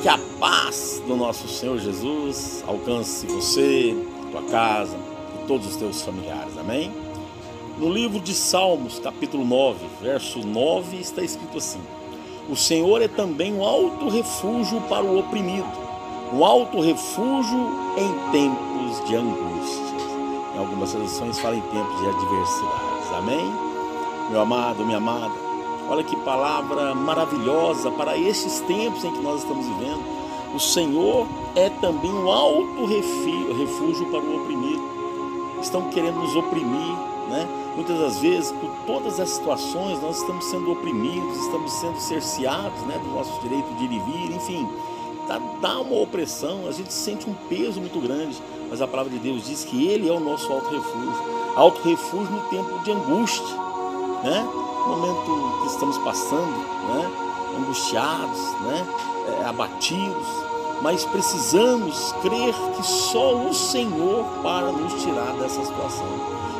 Que a paz do nosso Senhor Jesus alcance você, tua casa e todos os teus familiares. Amém? No livro de Salmos, capítulo 9, verso 9, está escrito assim: O Senhor é também um alto refúgio para o oprimido, um alto refúgio em tempos de angústia. Em algumas traduções fala em tempos de adversidades. Amém? Meu amado, minha amada, Olha que palavra maravilhosa para estes tempos em que nós estamos vivendo. O Senhor é também um alto refúgio para o oprimido. Estão querendo nos oprimir, né? Muitas das vezes, por todas as situações, nós estamos sendo oprimidos, estamos sendo cerceados, né, do nosso direito de ir e vir, enfim, dá, dá uma opressão, a gente sente um peso muito grande, mas a palavra de Deus diz que Ele é o nosso alto refúgio, alto refúgio no tempo de angústia, né? Momento que estamos passando, né? angustiados, né? É, abatidos, mas precisamos crer que só o Senhor para nos tirar dessa situação.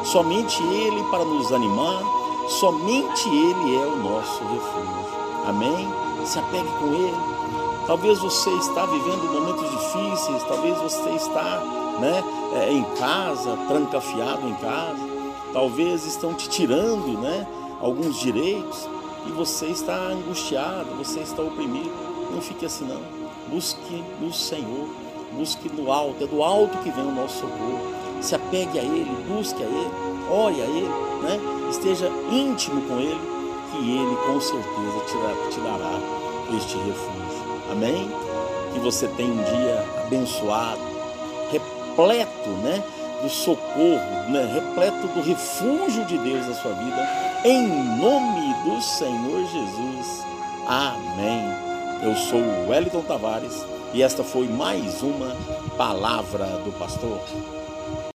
Somente Ele para nos animar, somente Ele é o nosso refúgio. Amém? Se apegue com Ele. Talvez você está vivendo momentos difíceis, talvez você está né, é, em casa, trancafiado em casa, talvez estão te tirando né, alguns direitos e você está angustiado, você está oprimido. Não fique assim não. Busque no Senhor, busque no alto, é do alto que vem o nosso socorro. Se apegue a Ele, busque a Ele, ore a Ele, né? esteja íntimo com Ele, que Ele com certeza te, dará este refúgio. Amém? Que você tenha um dia abençoado, repleto, né? Do socorro, né? repleto do refúgio de Deus na sua vida, em nome do Senhor Jesus. Amém. Eu sou o Wellington Tavares e esta foi mais uma palavra do pastor.